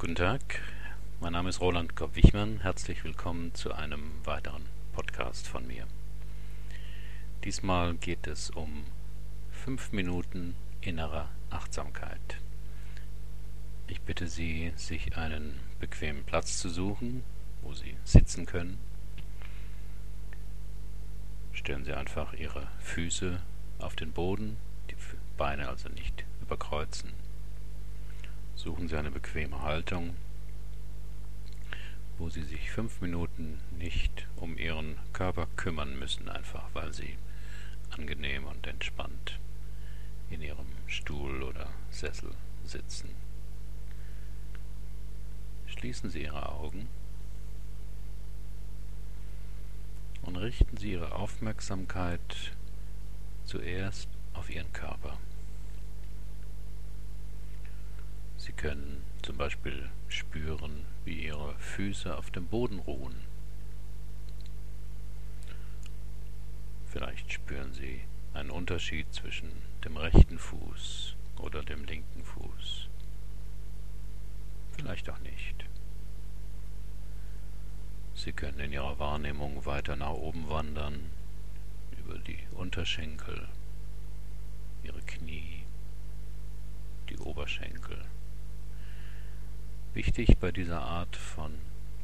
Guten Tag, mein Name ist Roland Kopp-Wichmann. Herzlich willkommen zu einem weiteren Podcast von mir. Diesmal geht es um fünf Minuten innerer Achtsamkeit. Ich bitte Sie, sich einen bequemen Platz zu suchen, wo Sie sitzen können. Stellen Sie einfach Ihre Füße auf den Boden, die Beine also nicht überkreuzen. Suchen Sie eine bequeme Haltung, wo Sie sich fünf Minuten nicht um Ihren Körper kümmern müssen, einfach weil Sie angenehm und entspannt in Ihrem Stuhl oder Sessel sitzen. Schließen Sie Ihre Augen und richten Sie Ihre Aufmerksamkeit zuerst auf Ihren Körper. Sie können zum Beispiel spüren, wie Ihre Füße auf dem Boden ruhen. Vielleicht spüren Sie einen Unterschied zwischen dem rechten Fuß oder dem linken Fuß. Vielleicht auch nicht. Sie können in Ihrer Wahrnehmung weiter nach oben wandern, über die Unterschenkel, Ihre Knie, die Oberschenkel. Wichtig bei dieser Art von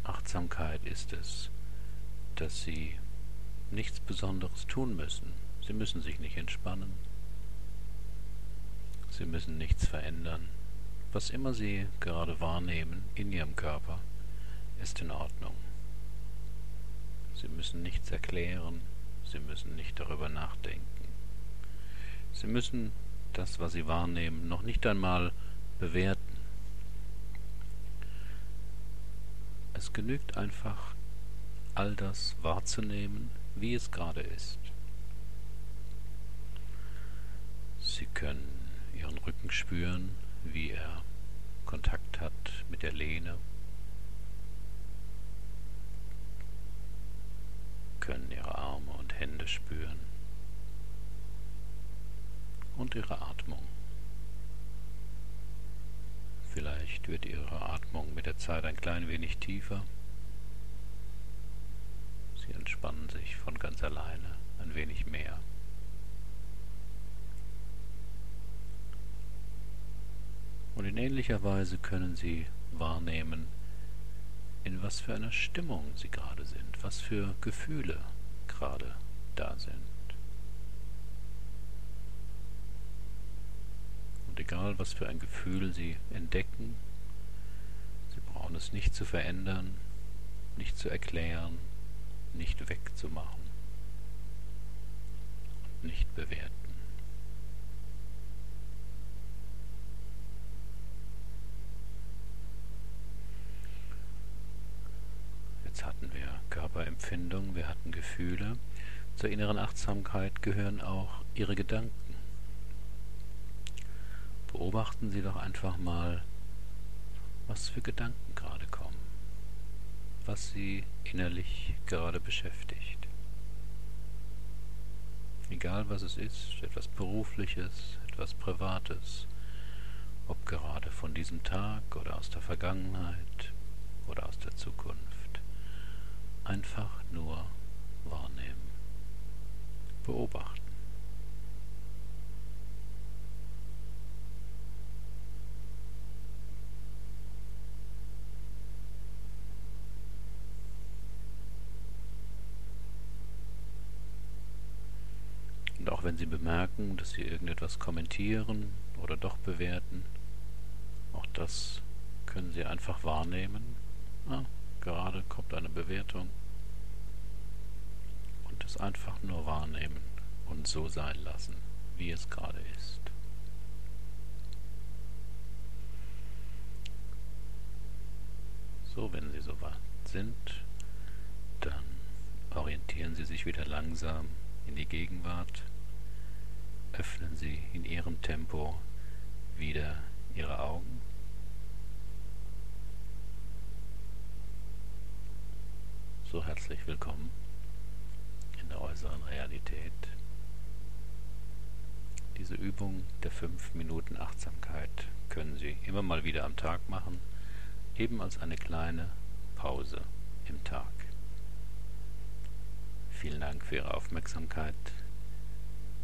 Achtsamkeit ist es, dass Sie nichts Besonderes tun müssen. Sie müssen sich nicht entspannen. Sie müssen nichts verändern. Was immer Sie gerade wahrnehmen in Ihrem Körper, ist in Ordnung. Sie müssen nichts erklären. Sie müssen nicht darüber nachdenken. Sie müssen das, was Sie wahrnehmen, noch nicht einmal bewerten. Es genügt einfach, all das wahrzunehmen, wie es gerade ist. Sie können Ihren Rücken spüren, wie er Kontakt hat mit der Lehne. können Ihre Arme und Hände spüren und Ihre Atmung. Vielleicht wird Ihre Atmung mit der Zeit ein klein wenig tiefer. Sie entspannen sich von ganz alleine ein wenig mehr. Und in ähnlicher Weise können Sie wahrnehmen, in was für einer Stimmung Sie gerade sind, was für Gefühle gerade da sind. Und egal, was für ein Gefühl Sie entdecken, Sie brauchen es nicht zu verändern, nicht zu erklären, nicht wegzumachen und nicht bewerten. Jetzt hatten wir Körperempfindung, wir hatten Gefühle. Zur inneren Achtsamkeit gehören auch Ihre Gedanken. Beobachten Sie doch einfach mal, was für Gedanken gerade kommen, was Sie innerlich gerade beschäftigt. Egal was es ist, etwas Berufliches, etwas Privates, ob gerade von diesem Tag oder aus der Vergangenheit oder aus der Zukunft. Einfach nur wahrnehmen, beobachten. Und auch wenn Sie bemerken, dass Sie irgendetwas kommentieren oder doch bewerten, auch das können Sie einfach wahrnehmen. Ah, gerade kommt eine Bewertung. Und es einfach nur wahrnehmen und so sein lassen, wie es gerade ist. So, wenn Sie so weit sind, dann orientieren Sie sich wieder langsam in die Gegenwart öffnen Sie in Ihrem Tempo wieder Ihre Augen. So herzlich willkommen in der äußeren Realität. Diese Übung der 5 Minuten Achtsamkeit können Sie immer mal wieder am Tag machen, eben als eine kleine Pause im Tag. Vielen Dank für Ihre Aufmerksamkeit.